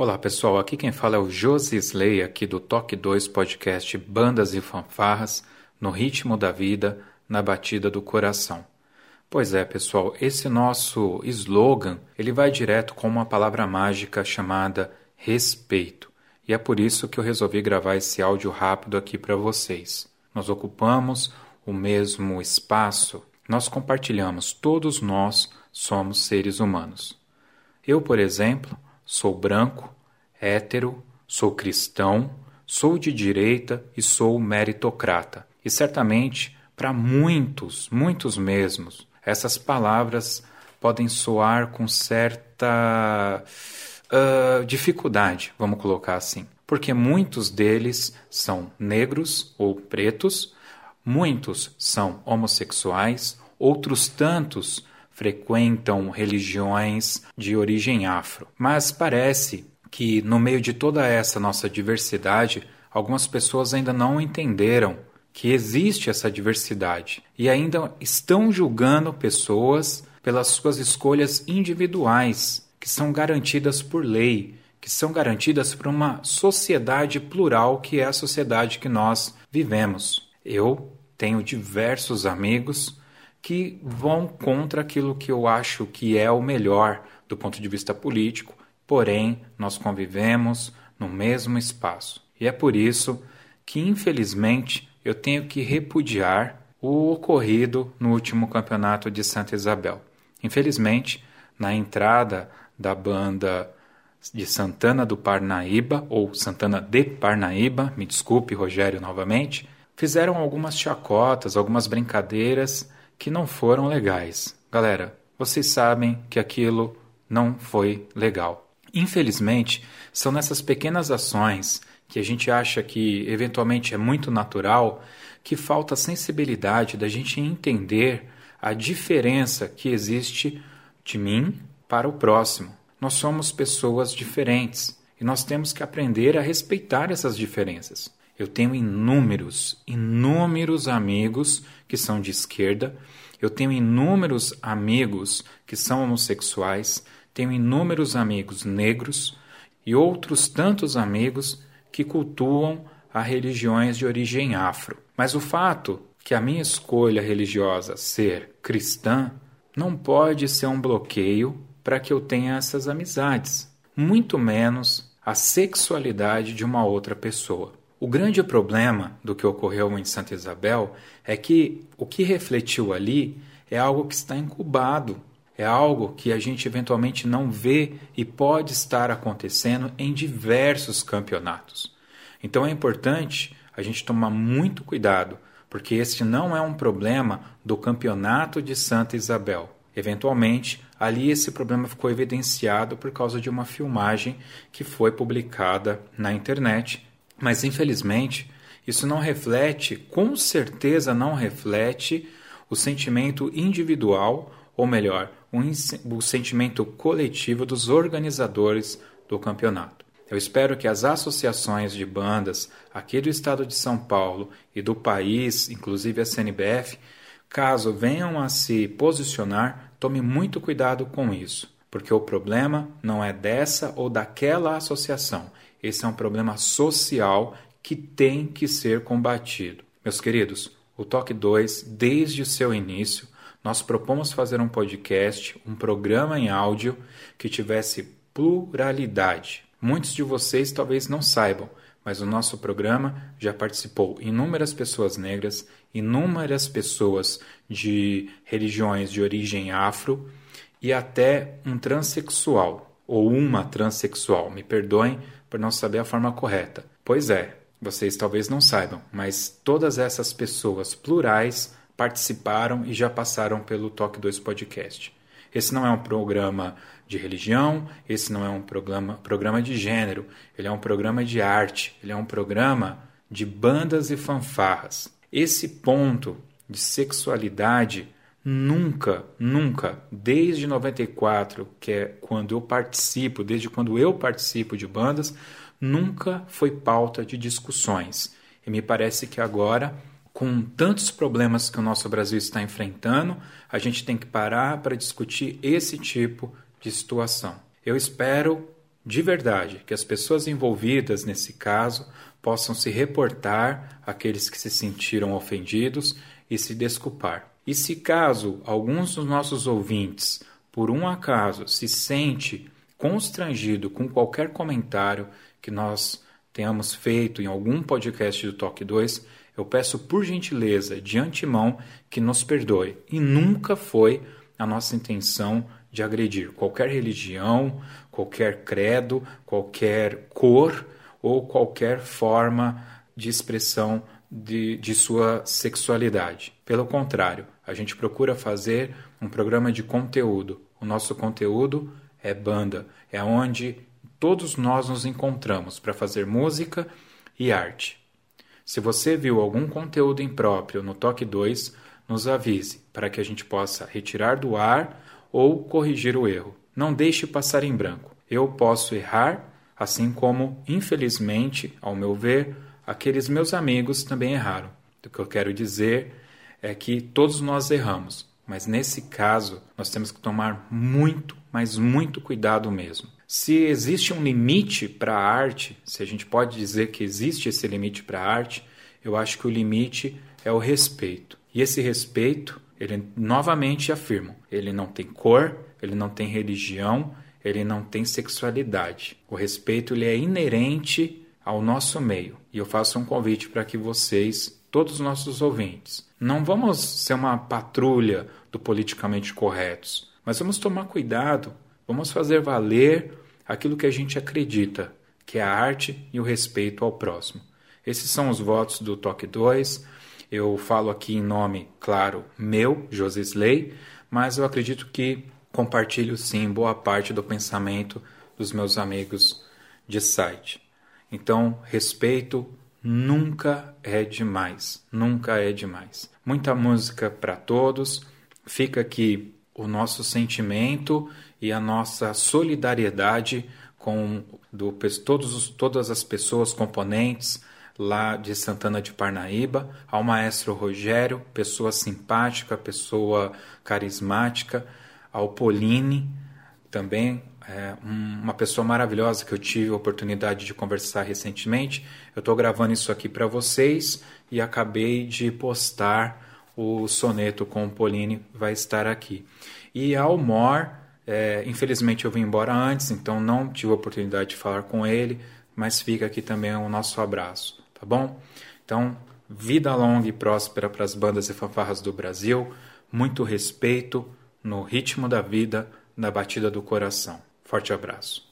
Olá pessoal, aqui quem fala é o Josi Slay aqui do Toque 2 Podcast Bandas e Fanfarras no ritmo da vida, na batida do coração. Pois é, pessoal, esse nosso slogan, ele vai direto com uma palavra mágica chamada respeito. E é por isso que eu resolvi gravar esse áudio rápido aqui para vocês. Nós ocupamos o mesmo espaço, nós compartilhamos, todos nós somos seres humanos. Eu, por exemplo, Sou branco, hétero, sou cristão, sou de direita e sou meritocrata. E certamente, para muitos, muitos mesmos, essas palavras podem soar com certa uh, dificuldade, vamos colocar assim. Porque muitos deles são negros ou pretos, muitos são homossexuais, outros tantos frequentam religiões de origem afro. Mas parece que, no meio de toda essa nossa diversidade, algumas pessoas ainda não entenderam que existe essa diversidade e ainda estão julgando pessoas pelas suas escolhas individuais, que são garantidas por lei, que são garantidas por uma sociedade plural que é a sociedade que nós vivemos. Eu tenho diversos amigos que vão contra aquilo que eu acho que é o melhor do ponto de vista político, porém nós convivemos no mesmo espaço. E é por isso que, infelizmente, eu tenho que repudiar o ocorrido no último campeonato de Santa Isabel. Infelizmente, na entrada da banda de Santana do Parnaíba, ou Santana de Parnaíba, me desculpe, Rogério, novamente, fizeram algumas chacotas, algumas brincadeiras que não foram legais. Galera, vocês sabem que aquilo não foi legal. Infelizmente, são nessas pequenas ações que a gente acha que eventualmente é muito natural que falta a sensibilidade da gente entender a diferença que existe de mim para o próximo. Nós somos pessoas diferentes e nós temos que aprender a respeitar essas diferenças. Eu tenho inúmeros, inúmeros amigos que são de esquerda, eu tenho inúmeros amigos que são homossexuais, tenho inúmeros amigos negros e outros tantos amigos que cultuam a religiões de origem afro. Mas o fato que a minha escolha religiosa ser cristã não pode ser um bloqueio para que eu tenha essas amizades, muito menos a sexualidade de uma outra pessoa. O grande problema do que ocorreu em Santa Isabel é que o que refletiu ali é algo que está incubado, é algo que a gente eventualmente não vê e pode estar acontecendo em diversos campeonatos. Então é importante a gente tomar muito cuidado, porque este não é um problema do campeonato de Santa Isabel. Eventualmente, ali esse problema ficou evidenciado por causa de uma filmagem que foi publicada na internet mas infelizmente, isso não reflete, com certeza não reflete, o sentimento individual, ou melhor, o, sentimento coletivo dos organizadores do campeonato. Eu espero que as associações de bandas aqui do estado de São Paulo e do país, inclusive a CNBF, caso venham a se posicionar, tome muito cuidado com isso, porque o problema não é dessa ou daquela associação, esse é um problema social que tem que ser combatido. Meus queridos, o Toque 2, desde o seu início, nós propomos fazer um podcast, um programa em áudio que tivesse pluralidade. Muitos de vocês talvez não saibam, mas o nosso programa já participou inúmeras pessoas negras, inúmeras pessoas de religiões de origem afro e até um transexual ou uma transexual. Me perdoem por não saber a forma correta. Pois é, vocês talvez não saibam, mas todas essas pessoas plurais participaram e já passaram pelo Toque 2 Podcast. Esse não é um programa de religião, esse não é um programa, programa de gênero, ele é um programa de arte, ele é um programa de bandas e fanfarras. Esse ponto de sexualidade nunca, nunca, desde 94, que é quando eu participo, desde quando eu participo de bandas, nunca foi pauta de discussões. E me parece que agora, com tantos problemas que o nosso Brasil está enfrentando, a gente tem que parar para discutir esse tipo de situação. Eu espero de verdade, que as pessoas envolvidas nesse caso possam se reportar aqueles que se sentiram ofendidos e se desculpar. E se caso alguns dos nossos ouvintes, por um acaso, se sente constrangido com qualquer comentário que nós tenhamos feito em algum podcast do Toque 2, eu peço por gentileza, de antemão, que nos perdoe. E nunca foi a nossa intenção de agredir qualquer religião, qualquer credo, qualquer cor ou qualquer forma de expressão de, de sua sexualidade. Pelo contrário, a gente procura fazer um programa de conteúdo. O nosso conteúdo é banda, é onde todos nós nos encontramos para fazer música e arte. Se você viu algum conteúdo impróprio no Toque 2, nos avise para que a gente possa retirar do ar ou corrigir o erro. Não deixe passar em branco. Eu posso errar, assim como, infelizmente, ao meu ver, aqueles meus amigos também erraram. O que eu quero dizer é que todos nós erramos, mas nesse caso nós temos que tomar muito, mas muito cuidado mesmo. Se existe um limite para a arte, se a gente pode dizer que existe esse limite para a arte, eu acho que o limite é o respeito. E esse respeito ele novamente afirma, ele não tem cor, ele não tem religião, ele não tem sexualidade. O respeito ele é inerente ao nosso meio. E eu faço um convite para que vocês, todos os nossos ouvintes, não vamos ser uma patrulha do politicamente corretos, mas vamos tomar cuidado, vamos fazer valer aquilo que a gente acredita, que é a arte e o respeito ao próximo. Esses são os votos do Toque 2. Eu falo aqui em nome, claro, meu, José Slay, mas eu acredito que compartilho sim boa parte do pensamento dos meus amigos de site. Então, respeito nunca é demais, nunca é demais. Muita música para todos. Fica aqui o nosso sentimento e a nossa solidariedade com do, todos, todas as pessoas, componentes, lá de Santana de Parnaíba, ao maestro Rogério, pessoa simpática, pessoa carismática, ao Pauline, também é, uma pessoa maravilhosa que eu tive a oportunidade de conversar recentemente. Eu estou gravando isso aqui para vocês e acabei de postar o soneto com o Pauline, vai estar aqui. E ao Mor, é, infelizmente eu vim embora antes, então não tive a oportunidade de falar com ele, mas fica aqui também o nosso abraço tá bom? Então, vida longa e próspera para as bandas e fanfarras do Brasil, muito respeito no ritmo da vida, na batida do coração. Forte abraço.